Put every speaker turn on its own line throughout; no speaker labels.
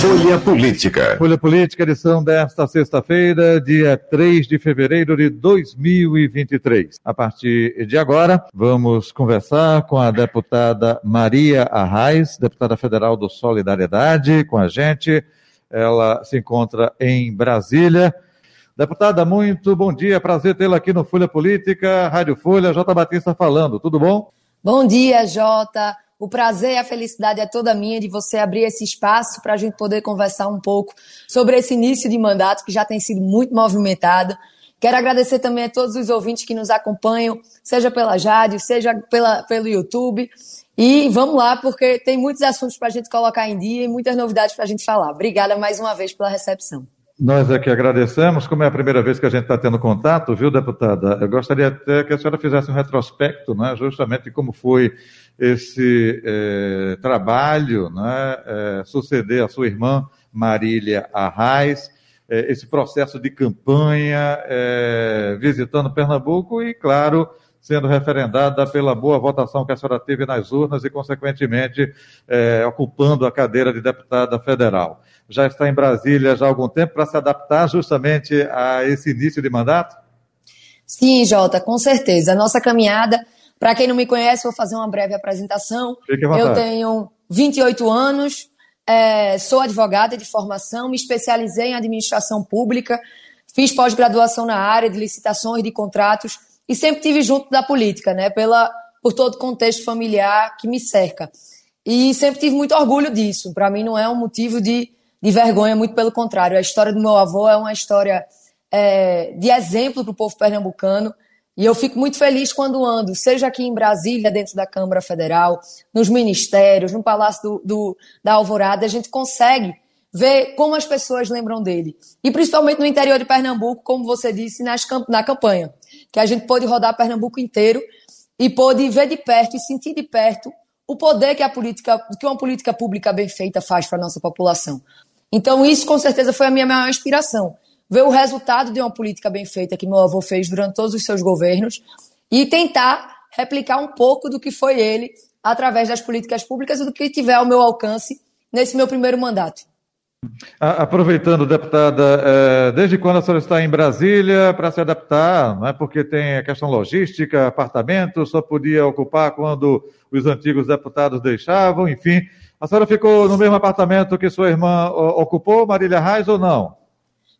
Folha Política.
Folha Política, edição desta sexta-feira, dia 3 de fevereiro de 2023. A partir de agora, vamos conversar com a deputada Maria Arraes, deputada federal do Solidariedade, com a gente. Ela se encontra em Brasília. Deputada, muito bom dia, prazer tê-la aqui no Folha Política, Rádio Folha, J. Batista falando, tudo bom?
Bom dia, Jota. O prazer e a felicidade é toda minha de você abrir esse espaço para a gente poder conversar um pouco sobre esse início de mandato que já tem sido muito movimentado. Quero agradecer também a todos os ouvintes que nos acompanham, seja pela rádio, seja pela, pelo YouTube. E vamos lá, porque tem muitos assuntos para a gente colocar em dia e muitas novidades para a gente falar. Obrigada mais uma vez pela recepção.
Nós é que agradecemos, como é a primeira vez que a gente está tendo contato, viu, deputada? Eu gostaria até que a senhora fizesse um retrospecto, né, justamente como foi esse é, trabalho, né, é, suceder a sua irmã Marília Arraes, é, esse processo de campanha, visitando Pernambuco e, claro, sendo referendada pela boa votação que a senhora teve nas urnas e, consequentemente, ocupando a cadeira de deputada federal já está em Brasília já há algum tempo para se adaptar justamente a esse início de mandato?
Sim, Jota, com certeza. A nossa caminhada, para quem não me conhece, vou fazer uma breve apresentação.
Fique à vontade.
Eu tenho 28 anos, é, sou advogada de formação, me especializei em administração pública, fiz pós-graduação na área de licitações de contratos e sempre tive junto da política, né, pela, por todo o contexto familiar que me cerca. E sempre tive muito orgulho disso. Para mim não é um motivo de de vergonha, muito pelo contrário. A história do meu avô é uma história é, de exemplo para o povo pernambucano. E eu fico muito feliz quando ando, seja aqui em Brasília, dentro da Câmara Federal, nos ministérios, no Palácio do, do, da Alvorada, a gente consegue ver como as pessoas lembram dele. E principalmente no interior de Pernambuco, como você disse nas, na campanha, que a gente pôde rodar Pernambuco inteiro e pôde ver de perto e sentir de perto o poder que a política, que uma política pública bem feita faz para a nossa população. Então, isso com certeza foi a minha maior inspiração. Ver o resultado de uma política bem feita que meu avô fez durante todos os seus governos e tentar replicar um pouco do que foi ele através das políticas públicas e do que tiver ao meu alcance nesse meu primeiro mandato.
Aproveitando, deputada, é, desde quando a senhora está em Brasília para se adaptar? Não é porque tem a questão logística, apartamento, só podia ocupar quando os antigos deputados deixavam, enfim. A senhora ficou no mesmo apartamento que sua irmã ocupou, Marília Reis, ou não?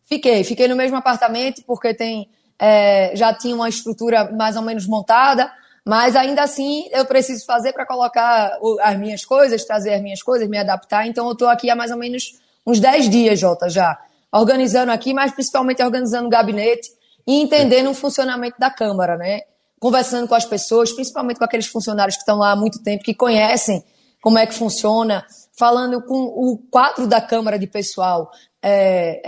Fiquei, fiquei no mesmo apartamento porque tem, é, já tinha uma estrutura mais ou menos montada, mas ainda assim eu preciso fazer para colocar as minhas coisas, trazer as minhas coisas, me adaptar. Então eu estou aqui há mais ou menos uns 10 dias, Jota, já, organizando aqui, mas principalmente organizando o gabinete e entendendo o funcionamento da Câmara, né? Conversando com as pessoas, principalmente com aqueles funcionários que estão lá há muito tempo, que conhecem como é que funciona, falando com o quadro da Câmara de Pessoal é,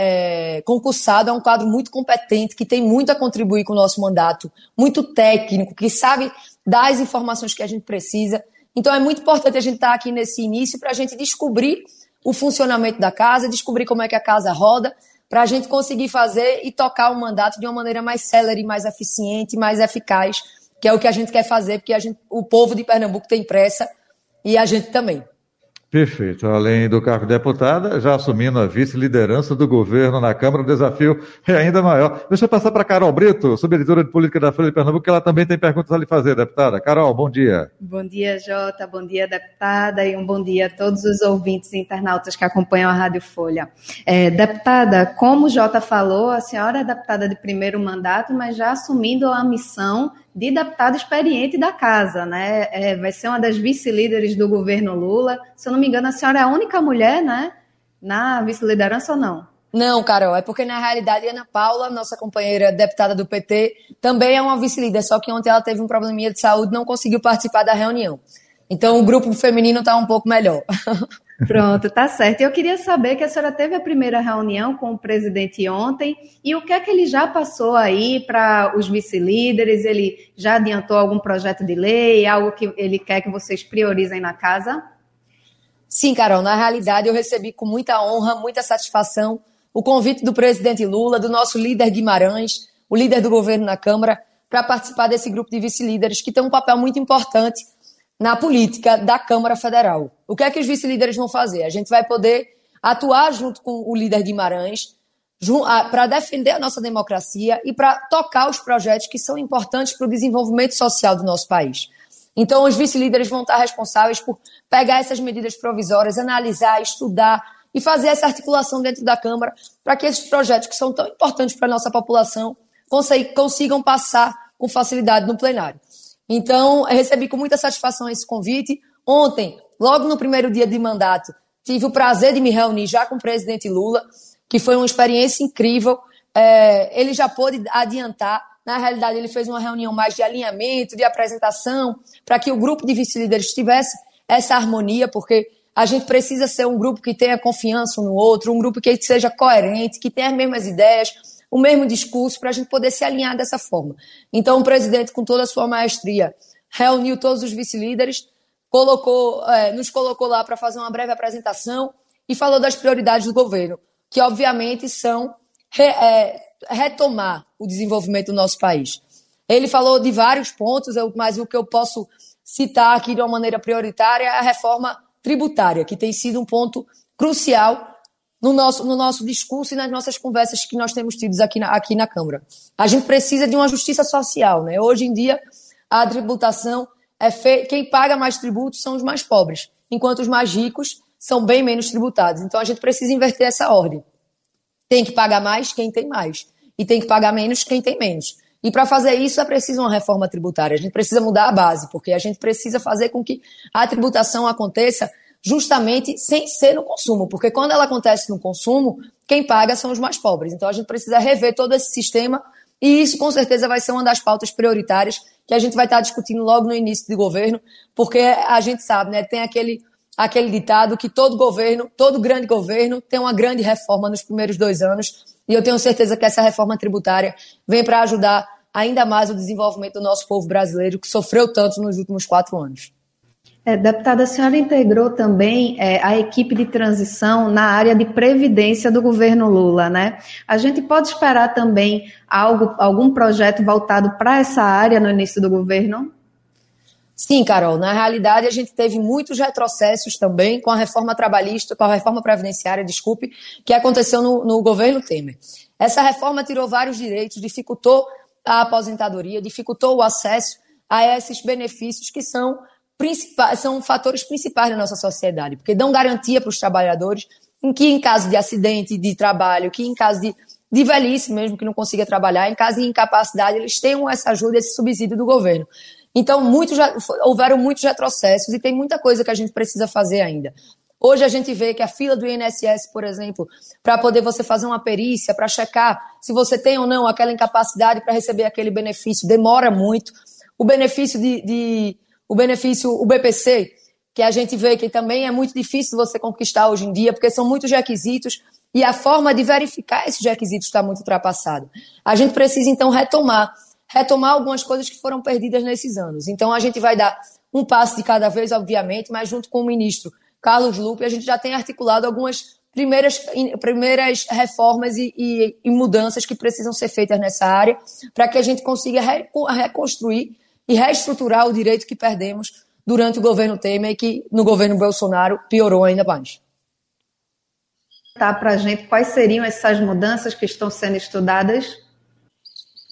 é, concursado, é um quadro muito competente, que tem muito a contribuir com o nosso mandato, muito técnico, que sabe dar as informações que a gente precisa. Então é muito importante a gente estar aqui nesse início para a gente descobrir o funcionamento da casa, descobrir como é que a casa roda, para a gente conseguir fazer e tocar o mandato de uma maneira mais célere, mais eficiente, mais eficaz, que é o que a gente quer fazer, porque a gente, o povo de Pernambuco tem pressa e a gente também.
Perfeito. Além do cargo de deputada, já assumindo a vice-liderança do governo na Câmara, o desafio é ainda maior. Deixa eu passar para Carol Brito, subeditora de política da Folha de Pernambuco, que ela também tem perguntas a lhe fazer, deputada. Carol, bom dia.
Bom dia, Jota. Bom dia, deputada. E um bom dia a todos os ouvintes e internautas que acompanham a Rádio Folha. É, deputada, como o Jota falou, a senhora é deputada de primeiro mandato, mas já assumindo a missão de deputada experiente da casa, né? É, vai ser uma das vice-líderes do governo Lula. Se eu não me engano, a senhora é a única mulher, né? Na vice-liderança ou não?
Não, Carol, é porque na realidade Ana Paula, nossa companheira deputada do PT, também é uma vice-líder, só que ontem ela teve um probleminha de saúde não conseguiu participar da reunião. Então o grupo feminino está um pouco melhor.
Pronto, tá certo. Eu queria saber que a senhora teve a primeira reunião com o presidente ontem e o que é que ele já passou aí para os vice-líderes? Ele já adiantou algum projeto de lei, algo que ele quer que vocês priorizem na casa?
Sim, Carol, na realidade eu recebi com muita honra, muita satisfação o convite do presidente Lula, do nosso líder Guimarães, o líder do governo na Câmara, para participar desse grupo de vice-líderes que tem um papel muito importante na política da Câmara Federal. O que é que os vice-líderes vão fazer? A gente vai poder atuar junto com o líder Guimarães para defender a nossa democracia e para tocar os projetos que são importantes para o desenvolvimento social do nosso país. Então, os vice-líderes vão estar responsáveis por pegar essas medidas provisórias, analisar, estudar e fazer essa articulação dentro da Câmara para que esses projetos que são tão importantes para a nossa população consigam passar com facilidade no plenário. Então, recebi com muita satisfação esse convite. Ontem, logo no primeiro dia de mandato, tive o prazer de me reunir já com o presidente Lula, que foi uma experiência incrível. É, ele já pôde adiantar. Na realidade, ele fez uma reunião mais de alinhamento, de apresentação, para que o grupo de vice-líderes tivesse essa harmonia, porque a gente precisa ser um grupo que tenha confiança um no outro, um grupo que seja coerente, que tenha as mesmas ideias, o mesmo discurso para a gente poder se alinhar dessa forma. Então, o presidente, com toda a sua maestria, reuniu todos os vice-líderes, colocou, é, nos colocou lá para fazer uma breve apresentação e falou das prioridades do governo, que obviamente são re, é, retomar o desenvolvimento do nosso país. Ele falou de vários pontos, mas o que eu posso citar aqui de uma maneira prioritária é a reforma tributária, que tem sido um ponto crucial no nosso, no nosso discurso e nas nossas conversas que nós temos tido aqui na, aqui na Câmara. A gente precisa de uma justiça social. Né? Hoje em dia, a tributação é fe... quem paga mais tributos são os mais pobres, enquanto os mais ricos são bem menos tributados. Então a gente precisa inverter essa ordem. Tem que pagar mais quem tem mais e tem que pagar menos quem tem menos. E para fazer isso é preciso uma reforma tributária. A gente precisa mudar a base, porque a gente precisa fazer com que a tributação aconteça justamente sem ser no consumo, porque quando ela acontece no consumo, quem paga são os mais pobres. Então a gente precisa rever todo esse sistema e isso com certeza vai ser uma das pautas prioritárias que a gente vai estar discutindo logo no início do governo, porque a gente sabe, né, tem aquele aquele ditado que todo governo, todo grande governo tem uma grande reforma nos primeiros dois anos, e eu tenho certeza que essa reforma tributária vem para ajudar ainda mais o desenvolvimento do nosso povo brasileiro, que sofreu tanto nos últimos quatro anos.
É, deputada, a senhora integrou também é, a equipe de transição na área de previdência do governo Lula, né? A gente pode esperar também algo, algum projeto voltado para essa área no início do governo?
Sim, Carol. Na realidade, a gente teve muitos retrocessos também com a reforma trabalhista, com a reforma previdenciária, desculpe, que aconteceu no, no governo Temer. Essa reforma tirou vários direitos, dificultou a aposentadoria, dificultou o acesso a esses benefícios que são são fatores principais da nossa sociedade, porque dão garantia para os trabalhadores em que, em caso de acidente de trabalho, que em caso de, de velhice mesmo, que não consiga trabalhar, em caso de incapacidade, eles tenham essa ajuda, esse subsídio do governo. Então, muitos, houveram muitos retrocessos e tem muita coisa que a gente precisa fazer ainda. Hoje a gente vê que a fila do INSS, por exemplo, para poder você fazer uma perícia, para checar se você tem ou não aquela incapacidade para receber aquele benefício, demora muito. O benefício de, de o benefício, o BPC, que a gente vê que também é muito difícil você conquistar hoje em dia, porque são muitos requisitos e a forma de verificar esses requisitos está muito ultrapassada. A gente precisa, então, retomar, retomar algumas coisas que foram perdidas nesses anos. Então, a gente vai dar um passo de cada vez, obviamente, mas junto com o ministro Carlos Lupe, a gente já tem articulado algumas primeiras, primeiras reformas e, e, e mudanças que precisam ser feitas nessa área, para que a gente consiga reconstruir e reestruturar o direito que perdemos durante o governo Temer e que no governo Bolsonaro piorou ainda mais.
Tá para a gente quais seriam essas mudanças que estão sendo estudadas?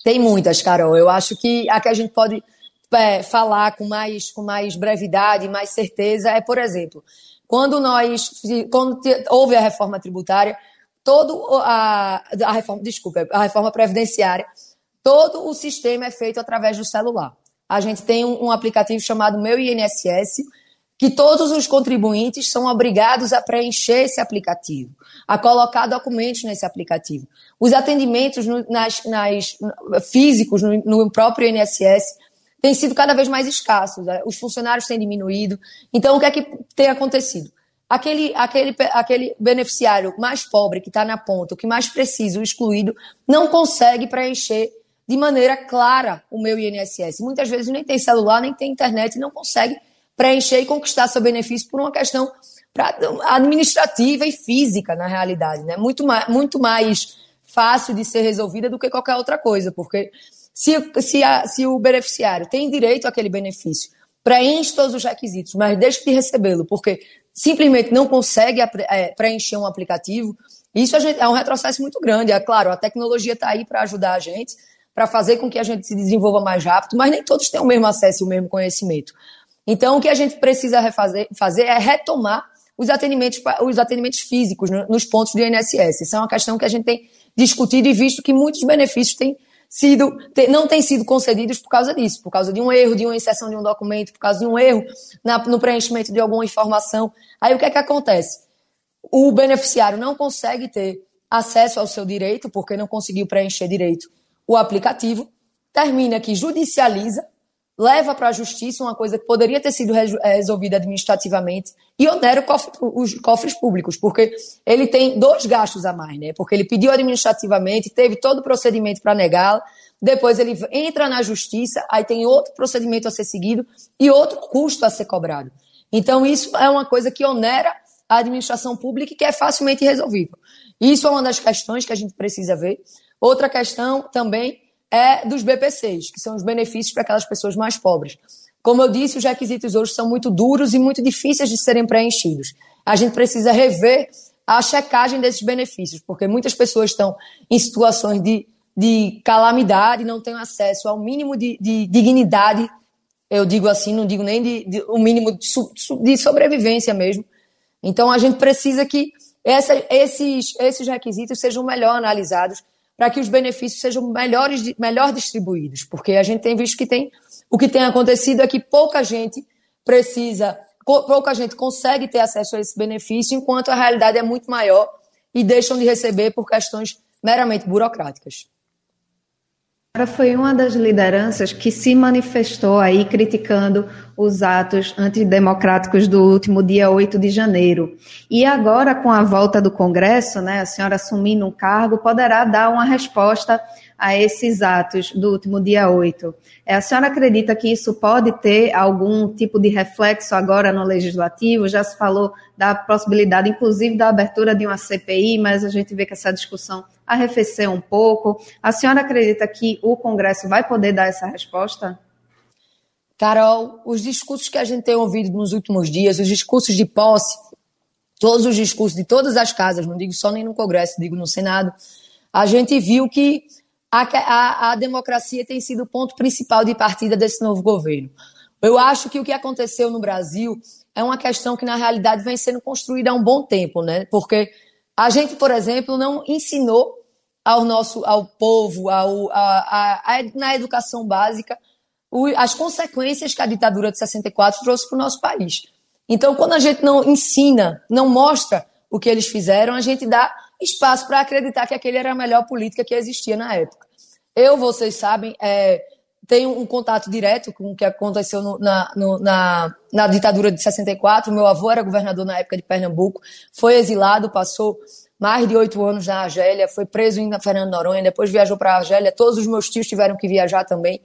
Tem muitas, Carol. Eu acho que a que a gente pode é, falar com mais, com mais brevidade, mais certeza é, por exemplo, quando nós quando houve a reforma tributária, todo a, a reforma, desculpa, a reforma previdenciária, todo o sistema é feito através do celular a gente tem um, aplicativo chamado Meu INSS, que todos os contribuintes são obrigados a preencher esse aplicativo, a colocar documentos nesse aplicativo. Os atendimentos no, nas, nas, físicos no, no, próprio INSS têm sido cada vez mais escassos, né? os funcionários têm diminuído. Então, o que é que tem acontecido? aquele, aquele, aquele beneficiário mais pobre, que está na ponta, o que mais precisa, o excluído, não consegue preencher de maneira clara o meu INSS. Muitas vezes nem tem celular, nem tem internet, não consegue preencher e conquistar seu benefício por uma questão administrativa e física, na realidade. Né? Muito, mais, muito mais fácil de ser resolvida do que qualquer outra coisa, porque se, se, a, se o beneficiário tem direito àquele benefício, preenche todos os requisitos, mas deixa de recebê-lo, porque simplesmente não consegue é, preencher um aplicativo, isso gente, é um retrocesso muito grande. É claro, a tecnologia está aí para ajudar a gente, para fazer com que a gente se desenvolva mais rápido, mas nem todos têm o mesmo acesso e o mesmo conhecimento. Então, o que a gente precisa refazer, fazer é retomar os atendimentos, os atendimentos físicos nos pontos do INSS. Isso é uma questão que a gente tem discutido e visto que muitos benefícios têm sido, não têm sido concedidos por causa disso, por causa de um erro, de uma inserção de um documento, por causa de um erro na, no preenchimento de alguma informação. Aí o que é que acontece? O beneficiário não consegue ter acesso ao seu direito, porque não conseguiu preencher direito o aplicativo, termina que judicializa leva para a justiça uma coisa que poderia ter sido eh, resolvida administrativamente e onera os cofres públicos, porque ele tem dois gastos a mais, né? Porque ele pediu administrativamente, teve todo o procedimento para negá-la, depois ele entra na justiça, aí tem outro procedimento a ser seguido e outro custo a ser cobrado. Então, isso é uma coisa que onera a administração pública e que é facilmente resolvível. Isso é uma das questões que a gente precisa ver. Outra questão também é dos BPCs, que são os benefícios para aquelas pessoas mais pobres. Como eu disse, os requisitos hoje são muito duros e muito difíceis de serem preenchidos. A gente precisa rever a checagem desses benefícios, porque muitas pessoas estão em situações de, de calamidade, não têm acesso ao mínimo de, de dignidade, eu digo assim, não digo nem de, de o mínimo de, de, sobrevivência mesmo. Então a gente precisa que essa, esses, esses requisitos sejam melhor analisados para que os benefícios sejam melhores, melhor distribuídos, porque a gente tem visto que tem o que tem acontecido é que pouca gente precisa, pouca gente consegue ter acesso a esse benefício, enquanto a realidade é muito maior e deixam de receber por questões meramente burocráticas
foi uma das lideranças que se manifestou aí criticando os atos antidemocráticos do último dia 8 de janeiro. E agora, com a volta do Congresso, né, a senhora assumindo um cargo, poderá dar uma resposta a esses atos do último dia 8. É, a senhora acredita que isso pode ter algum tipo de reflexo agora no legislativo? Já se falou da possibilidade, inclusive, da abertura de uma CPI, mas a gente vê que essa discussão arrefeceu um pouco. A senhora acredita que o Congresso vai poder dar essa resposta?
Carol, os discursos que a gente tem ouvido nos últimos dias, os discursos de posse, todos os discursos de todas as casas, não digo só nem no Congresso, digo no Senado, a gente viu que a, a, a democracia tem sido o ponto principal de partida desse novo governo. Eu acho que o que aconteceu no Brasil é uma questão que, na realidade, vem sendo construída há um bom tempo, né? Porque a gente, por exemplo, não ensinou ao nosso, ao povo, ao, a, a, a, na educação básica, o, as consequências que a ditadura de 64 trouxe para o nosso país. Então, quando a gente não ensina, não mostra o que eles fizeram, a gente dá espaço para acreditar que aquele era a melhor política que existia na época. Eu, vocês sabem, é, tenho um contato direto com o que aconteceu no, na, no, na, na ditadura de 64. Meu avô era governador na época de Pernambuco, foi exilado, passou mais de oito anos na Argélia, foi preso em Fernando Noronha, depois viajou para a Argélia. Todos os meus tios tiveram que viajar também.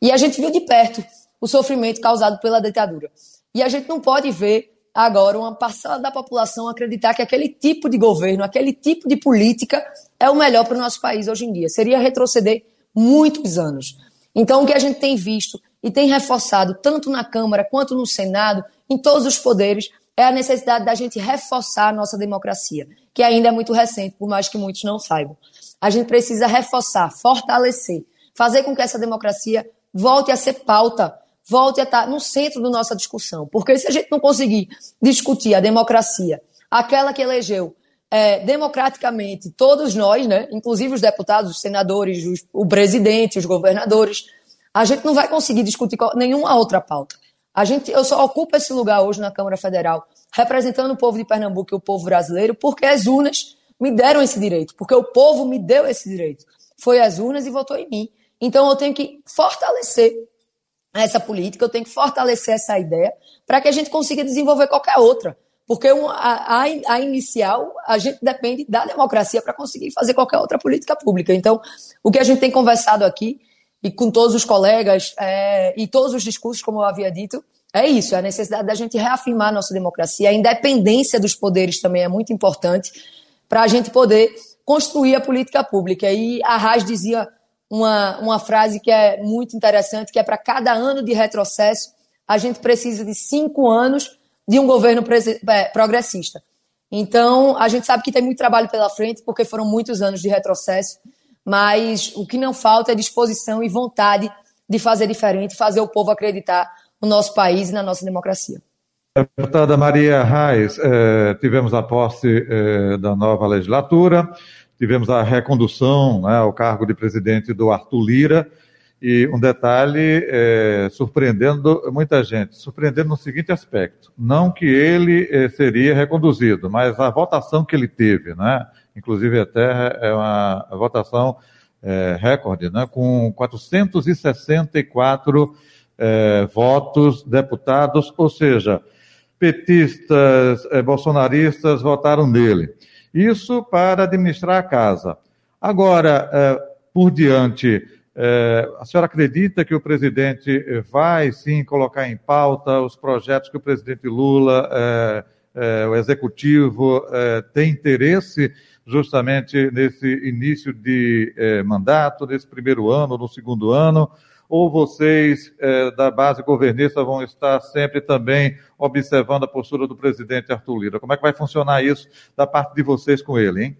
E a gente viu de perto o sofrimento causado pela ditadura. E a gente não pode ver agora uma parcela da população acreditar que aquele tipo de governo, aquele tipo de política é o melhor para o nosso país hoje em dia. Seria retroceder muitos anos. Então, o que a gente tem visto e tem reforçado, tanto na Câmara quanto no Senado, em todos os poderes, é a necessidade da gente reforçar a nossa democracia, que ainda é muito recente, por mais que muitos não saibam. A gente precisa reforçar, fortalecer, fazer com que essa democracia volte a ser pauta volte a estar no centro da nossa discussão. Porque se a gente não conseguir discutir a democracia, aquela que elegeu é, democraticamente todos nós, né, inclusive os deputados, os senadores, os, o presidente, os governadores, a gente não vai conseguir discutir nenhuma outra pauta. A gente, eu só ocupo esse lugar hoje na Câmara Federal, representando o povo de Pernambuco e o povo brasileiro, porque as urnas me deram esse direito, porque o povo me deu esse direito. Foi as urnas e votou em mim. Então eu tenho que fortalecer essa política, eu tenho que fortalecer essa ideia para que a gente consiga desenvolver qualquer outra. Porque a, a, a inicial, a gente depende da democracia para conseguir fazer qualquer outra política pública. Então, o que a gente tem conversado aqui, e com todos os colegas, é, e todos os discursos, como eu havia dito, é isso, é a necessidade da gente reafirmar a nossa democracia. A independência dos poderes também é muito importante para a gente poder construir a política pública. E a Raj dizia uma, uma frase que é muito interessante, que é para cada ano de retrocesso, a gente precisa de cinco anos de um governo é, progressista. Então, a gente sabe que tem muito trabalho pela frente, porque foram muitos anos de retrocesso, mas o que não falta é disposição e vontade de fazer diferente, fazer o povo acreditar no nosso país e na nossa democracia.
Deputada Maria Reis, eh, tivemos a posse eh, da nova legislatura, tivemos a recondução né, ao cargo de presidente do Arthur Lira, e um detalhe eh, surpreendendo muita gente, surpreendendo no seguinte aspecto, não que ele eh, seria reconduzido, mas a votação que ele teve, né, inclusive até é uma votação eh, recorde, né, com 464 votos deputados, ou seja, petistas, eh, bolsonaristas votaram nele. Isso para administrar a casa. Agora, eh, por diante, eh, a senhora acredita que o presidente vai sim colocar em pauta os projetos que o presidente Lula, o executivo, tem interesse justamente nesse início de mandato, nesse primeiro ano, no segundo ano? Ou vocês é, da base governista vão estar sempre também observando a postura do presidente Arthur Lira? Como é que vai funcionar isso da parte de vocês com ele, hein?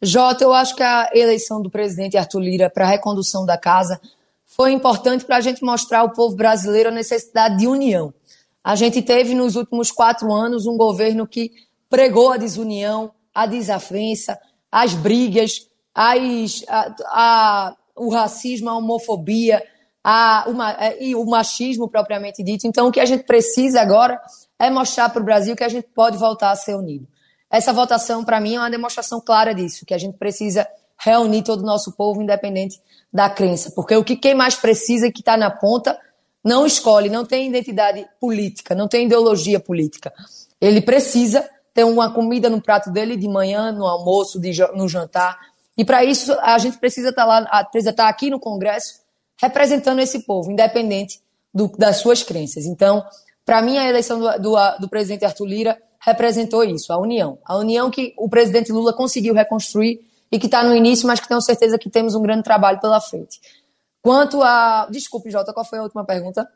Jota, eu acho que a eleição do presidente Arthur Lira para a recondução da casa foi importante para a gente mostrar ao povo brasileiro a necessidade de união. A gente teve nos últimos quatro anos um governo que pregou a desunião, a desavença, as brigas, as, a, a o racismo, a homofobia a, uma, é, e o machismo propriamente dito. Então, o que a gente precisa agora é mostrar para o Brasil que a gente pode voltar a ser unido. Essa votação, para mim, é uma demonstração clara disso, que a gente precisa reunir todo o nosso povo, independente da crença. Porque o que quem mais precisa e que está na ponta não escolhe, não tem identidade política, não tem ideologia política. Ele precisa ter uma comida no prato dele de manhã, no almoço, de, no jantar. E para isso a gente precisa estar tá lá, precisa estar tá aqui no Congresso representando esse povo, independente do, das suas crenças. Então, para mim, a eleição do, do, do, presidente Arthur Lira representou isso, a união. A união que o presidente Lula conseguiu reconstruir e que está no início, mas que tenho certeza que temos um grande trabalho pela frente. Quanto a. Desculpe, Jota, qual foi a última pergunta?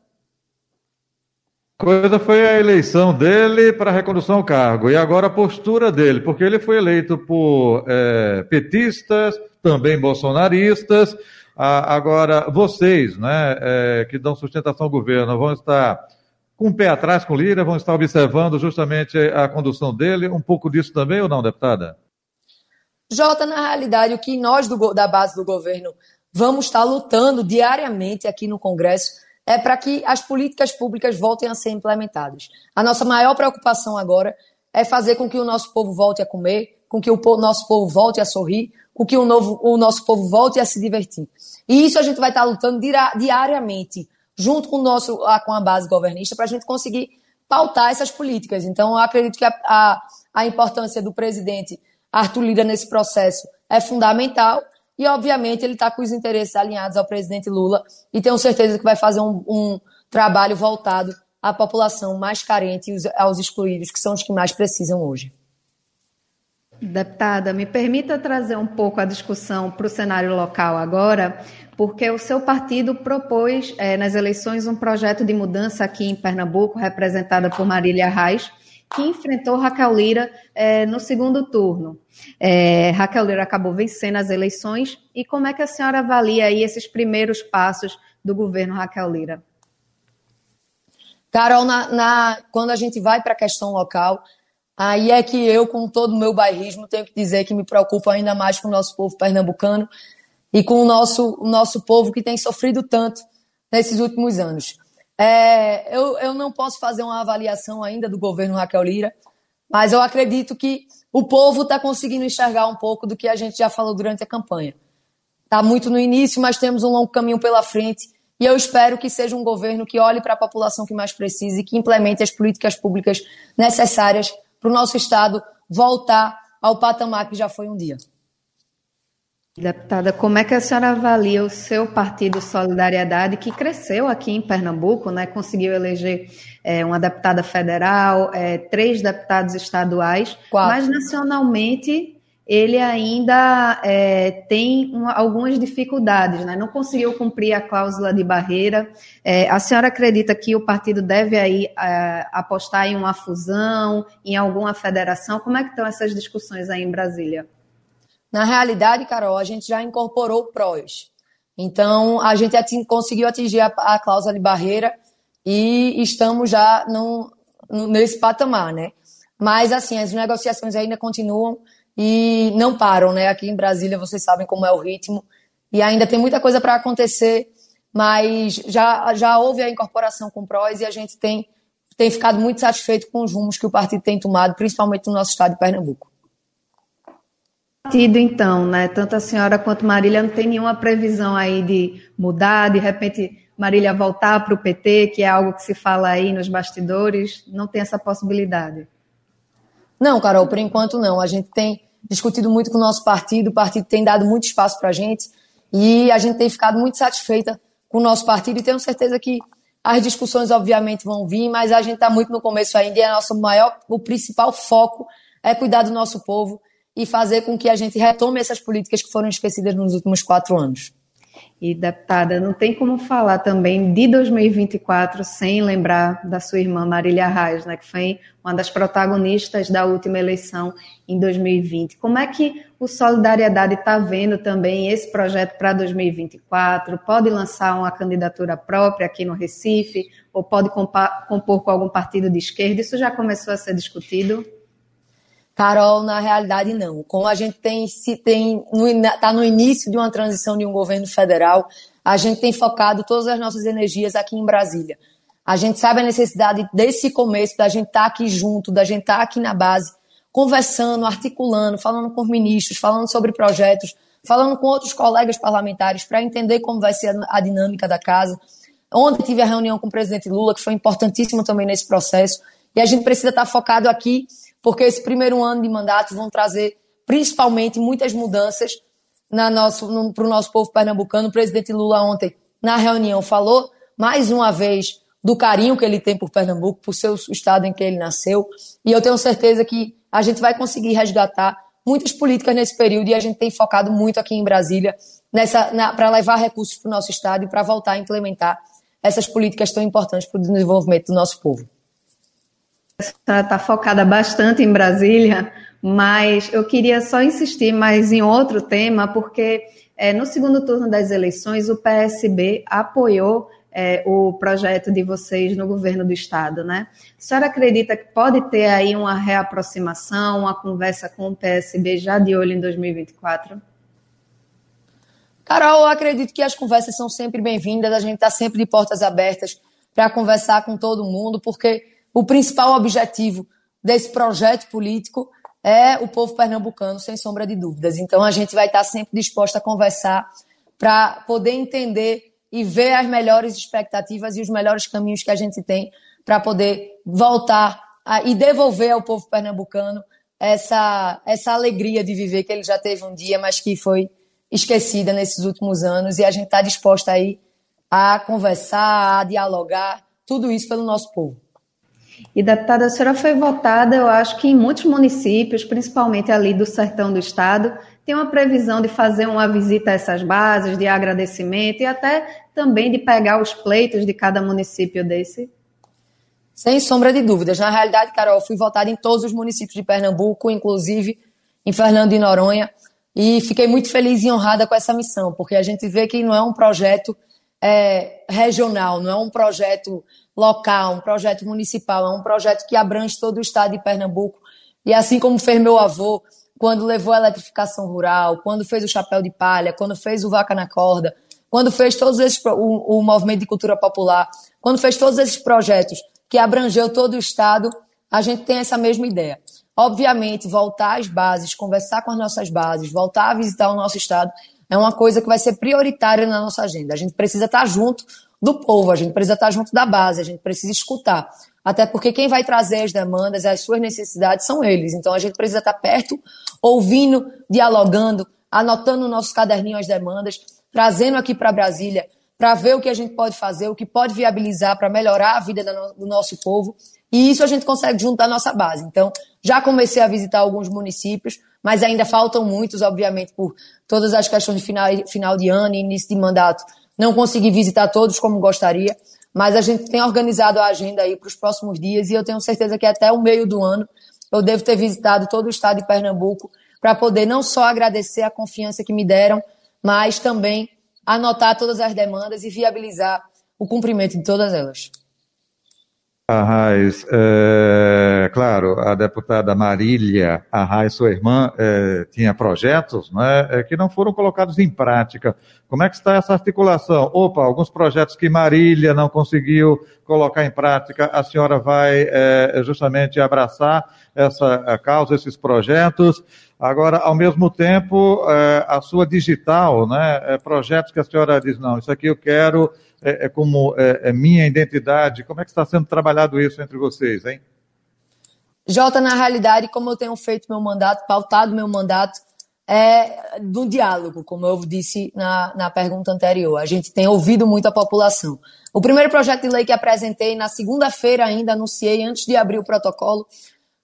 Coisa foi a eleição dele para a recondução ao cargo e agora a postura dele, porque ele foi eleito por é, petistas, também bolsonaristas. Ah, agora, vocês, né, é, que dão sustentação ao governo, vão estar com o pé atrás com Lira, vão estar observando justamente a condução dele, um pouco disso também ou não, deputada?
Jota, na realidade, o que nós do, da base do governo vamos estar lutando diariamente aqui no Congresso é para que as políticas públicas voltem a ser implementadas. A nossa maior preocupação agora é fazer com que o nosso povo volte a comer, com que o nosso povo volte a sorrir, com que o, novo, o nosso povo volte a se divertir. E isso a gente vai estar lutando diariamente, junto com, o nosso, com a base governista, para a gente conseguir pautar essas políticas. Então, eu acredito que a, a, a importância do presidente Arthur Lira nesse processo é fundamental e, obviamente, ele está com os interesses alinhados ao presidente Lula e tenho certeza que vai fazer um, um trabalho voltado à população mais carente e aos excluídos, que são os que mais precisam hoje.
Deputada, me permita trazer um pouco a discussão para o cenário local agora, porque o seu partido propôs é, nas eleições um projeto de mudança aqui em Pernambuco, representada por Marília Reis, que enfrentou Raquel Lira é, no segundo turno. É, Raquel Lira acabou vencendo as eleições. E como é que a senhora avalia aí esses primeiros passos do governo Raquel Lira?
Carol, na, na, quando a gente vai para a questão local, aí é que eu, com todo o meu bairrismo, tenho que dizer que me preocupo ainda mais com o nosso povo pernambucano e com o nosso, o nosso povo que tem sofrido tanto nesses últimos anos. É, eu, eu não posso fazer uma avaliação ainda do governo Raquel Lira, mas eu acredito que o povo está conseguindo enxergar um pouco do que a gente já falou durante a campanha. Está muito no início, mas temos um longo caminho pela frente E eu espero que seja um governo que olhe para a população que mais precisa e que implemente as políticas públicas necessárias para o nosso Estado voltar ao patamar que já foi um dia.
Deputada, como é que a senhora avalia o seu partido Solidariedade, que cresceu aqui em Pernambuco, né? conseguiu eleger é, uma deputada federal, é, três deputados estaduais, Quatro. mas nacionalmente ele ainda é, tem uma, algumas dificuldades, né? não conseguiu cumprir a cláusula de barreira. É, a senhora acredita que o partido deve aí é, apostar em uma fusão, em alguma federação? Como é que estão essas discussões aí em Brasília?
Na realidade, Carol, a gente já incorporou o PROS. Então, a gente ating, conseguiu atingir a, a, cláusula de barreira e estamos já nesse patamar, né? Mas, assim, as negociações ainda continuam e não param, né? Aqui em Brasília, vocês sabem como é o ritmo e ainda tem muita coisa para acontecer, mas já, já houve a incorporação com o PROS e a gente tem, tem ficado muito satisfeito com os rumos que o partido tem tomado, principalmente no nosso estado de Pernambuco
partido, então, né? Tanto a senhora quanto Marília não tem nenhuma previsão aí de mudar, de repente Marília voltar para o PT, que é algo que se fala aí nos bastidores, não tem essa possibilidade.
Não, Carol, por enquanto não. A gente tem discutido muito com o nosso partido, o partido tem dado muito espaço para a gente e a gente tem ficado muito satisfeita com o nosso partido e tenho certeza que as discussões obviamente vão vir, mas a gente está muito no começo ainda e a nosso maior, o principal foco é cuidar do nosso povo e fazer com que a gente retome essas políticas que foram esquecidas nos últimos quatro anos.
E, deputada, não tem como falar também de 2024 sem lembrar da sua irmã Marília Reis, né, que foi uma das protagonistas da última eleição em 2020. Como é que o Solidariedade está vendo também esse projeto para 2024? Pode lançar uma candidatura própria aqui no Recife? Ou pode compor com algum partido de esquerda? Isso já começou a ser discutido?
Carol, na realidade, não. Como a gente tem se tem está no início de uma transição de um governo federal, a gente tem focado todas as nossas energias aqui em Brasília. A gente sabe a necessidade desse começo, da gente estar tá aqui junto, da gente estar tá aqui na base, conversando, articulando, falando com os ministros, falando sobre projetos, falando com outros colegas parlamentares para entender como vai ser a dinâmica da casa. Ontem tive a reunião com o presidente Lula, que foi importantíssimo também nesse processo, e a gente precisa estar tá focado aqui porque esse primeiro ano de mandato vão trazer principalmente muitas mudanças para o nosso povo pernambucano. O presidente Lula ontem, na reunião, falou mais uma vez do carinho que ele tem por Pernambuco, por seu estado em que ele nasceu. E eu tenho certeza que a gente vai conseguir resgatar muitas políticas nesse período e a gente tem focado muito aqui em Brasília para levar recursos para o nosso estado e para voltar a implementar essas políticas tão importantes para o desenvolvimento do nosso povo
está focada bastante em Brasília, mas eu queria só insistir mais em outro tema, porque é, no segundo turno das eleições o PSB apoiou é, o projeto de vocês no governo do estado, né? A senhora acredita que pode ter aí uma reaproximação, uma conversa com o PSB já de olho em 2024?
Carol, eu acredito que as conversas são sempre bem-vindas, a gente está sempre de portas abertas para conversar com todo mundo, porque o principal objetivo desse projeto político é o povo pernambucano, sem sombra de dúvidas. Então, a gente vai estar sempre disposta a conversar para poder entender e ver as melhores expectativas e os melhores caminhos que a gente tem para poder voltar a, e devolver ao povo pernambucano essa, essa alegria de viver que ele já teve um dia, mas que foi esquecida nesses últimos anos. E a gente está disposta aí a conversar, a dialogar, tudo isso pelo nosso povo.
E, deputada, a senhora foi votada, eu acho que em muitos municípios, principalmente ali do sertão do estado, tem uma previsão de fazer uma visita a essas bases, de agradecimento e até também de pegar os pleitos de cada município desse?
Sem sombra de dúvidas. Na realidade, Carol, fui votada em todos os municípios de Pernambuco, inclusive em Fernando de Noronha, e fiquei muito feliz e honrada com essa missão, porque a gente vê que não é um projeto é, regional, não é um projeto local, um projeto municipal, é um projeto que abrange todo o estado de Pernambuco. E assim como fez meu avô, quando levou a eletrificação rural, quando fez o chapéu de palha, quando fez o vaca na corda, quando fez todos esses o, o movimento de cultura popular, quando fez todos esses projetos que abrangeu todo o estado, a gente tem essa mesma ideia. Obviamente, voltar às bases, conversar com as nossas bases, voltar a visitar o nosso estado é uma coisa que vai ser prioritária na nossa agenda. A gente precisa estar junto do povo, a gente precisa estar junto da base, a gente precisa escutar. Até porque quem vai trazer as demandas, as suas necessidades são eles. Então a gente precisa estar perto, ouvindo, dialogando, anotando no nosso caderninho as demandas, trazendo aqui para Brasília para ver o que a gente pode fazer, o que pode viabilizar para melhorar a vida do nosso povo. E isso a gente consegue juntar a nossa base. Então, já comecei a visitar alguns municípios, mas ainda faltam muitos, obviamente, por todas as questões de final, final de ano e início de mandato. Não consegui visitar todos como gostaria, mas a gente tem organizado a agenda aí para os próximos dias e eu tenho certeza que até o meio do ano eu devo ter visitado todo o estado de Pernambuco para poder não só agradecer a confiança que me deram, mas também anotar todas as demandas e viabilizar o cumprimento de todas elas.
Arraes, é, claro, a deputada Marília Arraes, sua irmã, é, tinha projetos né, é, que não foram colocados em prática. Como é que está essa articulação? Opa, alguns projetos que Marília não conseguiu colocar em prática, a senhora vai é, justamente abraçar essa causa, esses projetos. Agora, ao mesmo tempo, é, a sua digital, né, é, projetos que a senhora diz, não, isso aqui eu quero é, é como é, é, minha identidade. Como é que está sendo trabalhado isso entre vocês, hein?
Jota, na realidade, como eu tenho feito meu mandato, pautado meu mandato, é do diálogo, como eu disse na, na pergunta anterior. A gente tem ouvido muito a população. O primeiro projeto de lei que apresentei, na segunda-feira ainda anunciei, antes de abrir o protocolo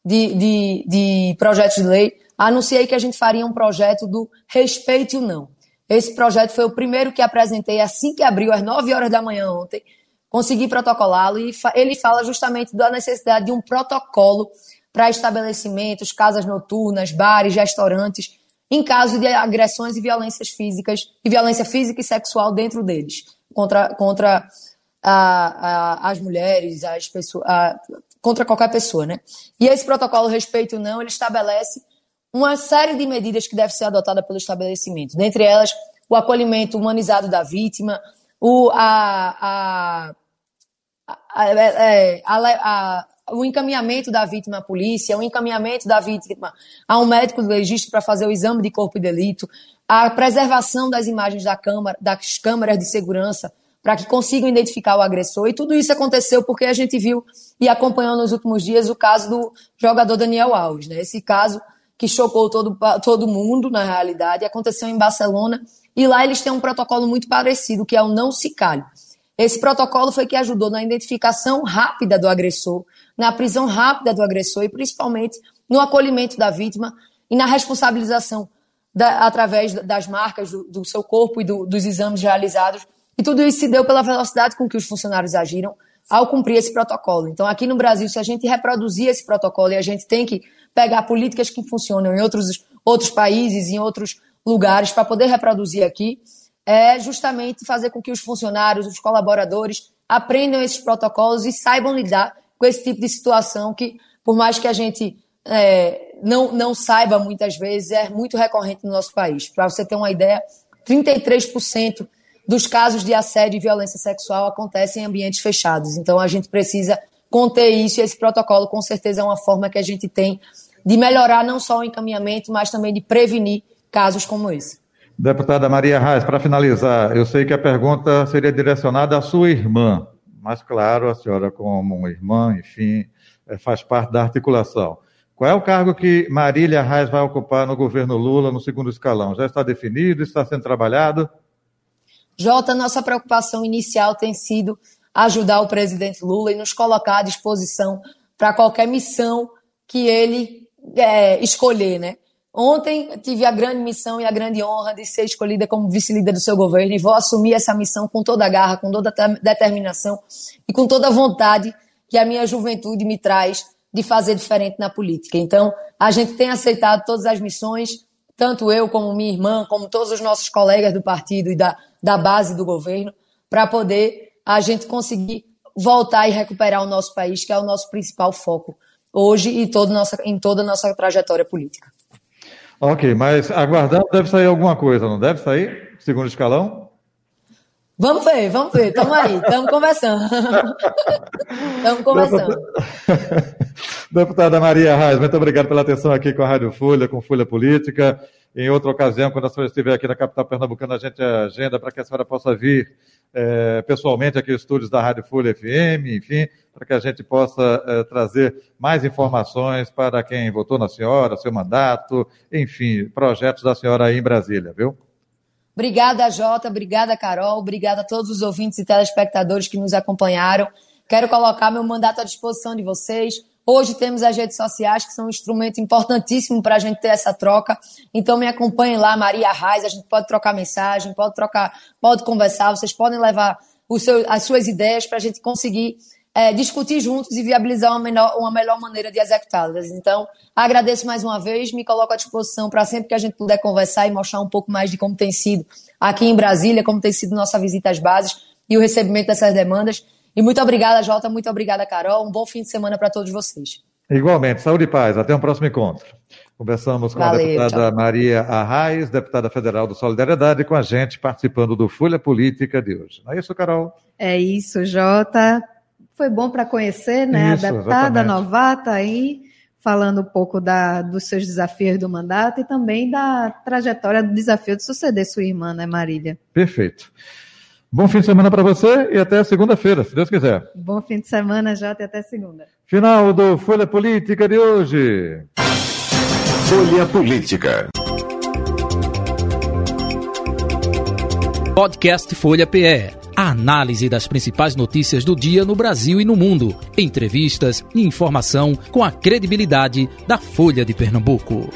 de, de, de projetos de lei, anunciei que a gente faria um projeto do respeito e o não. Esse projeto foi o primeiro que apresentei assim que abriu, às 9 horas da manhã ontem. Consegui protocolá-lo e ele fala justamente da necessidade de um protocolo para estabelecimentos, casas noturnas, bares, restaurantes, em caso de agressões e violências físicas, e violência física e sexual dentro deles, contra, contra a, a, as mulheres, as pessoas, a, contra qualquer pessoa, né? E esse protocolo Respeito Não, ele estabelece uma série de medidas que deve ser adotada pelo estabelecimento, dentre elas o acolhimento humanizado da vítima, o, a, a, a, é, a, o encaminhamento da vítima à polícia, o encaminhamento da vítima a um médico do legista para fazer o exame de corpo e delito, a preservação das imagens da câmara, das câmeras de segurança para que consigam identificar o agressor. E tudo isso aconteceu porque a gente viu e acompanhou nos últimos dias o caso do jogador Daniel Alves. Né? Esse caso que chocou todo, todo mundo, na realidade, aconteceu em Barcelona, e lá eles têm um protocolo muito parecido, que é o não se calhe. Esse protocolo foi que ajudou na identificação rápida do agressor, na prisão rápida do agressor e principalmente no acolhimento da vítima e na responsabilização da, através das marcas do, do seu corpo e do, dos exames realizados. E tudo isso se deu pela velocidade com que os funcionários agiram ao cumprir esse protocolo. Então, aqui no Brasil, se a gente reproduzir esse protocolo e a gente tem que pegar políticas que funcionam em outros, outros países, em outros lugares, para poder reproduzir aqui, é justamente fazer com que os funcionários, os colaboradores, aprendam esses protocolos e saibam lidar com esse tipo de situação que, por mais que a gente é, não, não saiba muitas vezes, é muito recorrente no nosso país. Para você ter uma ideia, 33% dos casos de assédio e violência sexual acontecem em ambientes fechados. Então a gente precisa conter isso e esse protocolo com certeza é uma forma que a gente tem de melhorar não só o encaminhamento, mas também de prevenir casos como esse.
Deputada Maria Reis, para finalizar, eu sei que a pergunta seria direcionada à sua irmã, mas claro, a senhora como irmã, enfim, é, faz parte da articulação. Qual é o cargo que Marília Reis vai ocupar no governo Lula no segundo escalão? Já está definido? Está sendo trabalhado?
Jota, nossa preocupação inicial tem sido ajudar o presidente Lula e nos colocar à disposição para qualquer missão que ele é, escolher, né? Ontem tive a grande missão e a grande honra de ser escolhida como vice-líder do seu governo e vou assumir essa missão com toda a garra, com toda a determinação e com toda a vontade que a minha juventude me traz de fazer diferente na política. Então, a gente tem aceitado todas as missões, tanto eu como minha irmã, como todos os nossos colegas do partido e da, da base do governo, para poder a gente conseguir voltar e recuperar o nosso país, que é o nosso principal foco hoje e todo nossa, em toda a nossa trajetória política.
Ok, mas aguardando deve sair alguma coisa, não deve sair? Segundo escalão?
Vamos ver, vamos ver, estamos aí, estamos conversando. Estamos conversando.
Deputada Maria Reis, muito obrigado pela atenção aqui com a Rádio Folha, com Folha Política. Em outra ocasião, quando a senhora estiver aqui na capital pernambucana, a gente agenda para que a senhora possa vir é, pessoalmente aqui os estúdios da Rádio Folha FM, enfim, para que a gente possa é, trazer mais informações para quem votou na senhora, seu mandato, enfim, projetos da senhora aí em Brasília, viu?
Obrigada, Jota, obrigada, Carol, obrigada a todos os ouvintes e telespectadores que nos acompanharam. Quero colocar meu mandato à disposição de vocês. Hoje temos as redes sociais, que são um instrumento importantíssimo para a gente ter essa troca. Então me acompanhem lá, Maria Raiz, a gente pode trocar mensagem, pode trocar, pode conversar, vocês podem levar seu, as suas ideias para a gente conseguir é, discutir juntos e viabilizar uma melhor, uma melhor maneira de executá-las. Então, agradeço mais uma vez, me coloco à disposição para sempre que a gente puder conversar e mostrar um pouco mais de como tem sido aqui em Brasília, como tem sido nossa visita às bases e o recebimento dessas demandas. E muito obrigada, Jota, muito obrigada, Carol. Um bom fim de semana para todos vocês.
Igualmente, saúde e paz. Até um próximo encontro. Conversamos com Valeu, a deputada tchau. Maria Arraes, deputada federal do Solidariedade, com a gente participando do Folha Política de hoje. Não é isso, Carol?
É isso, Jota. Foi bom para conhecer, né? Isso, a deputada exatamente. novata aí, falando um pouco da, dos seus desafios do mandato e também da trajetória do desafio de suceder sua irmã, né, Marília?
Perfeito. Bom fim de semana para você e até segunda-feira, se Deus quiser.
Bom fim de semana, Jota, e até segunda.
Final do Folha Política de hoje.
Folha Política.
Podcast Folha PE. A análise das principais notícias do dia no Brasil e no mundo. Entrevistas e informação com a credibilidade da Folha de Pernambuco.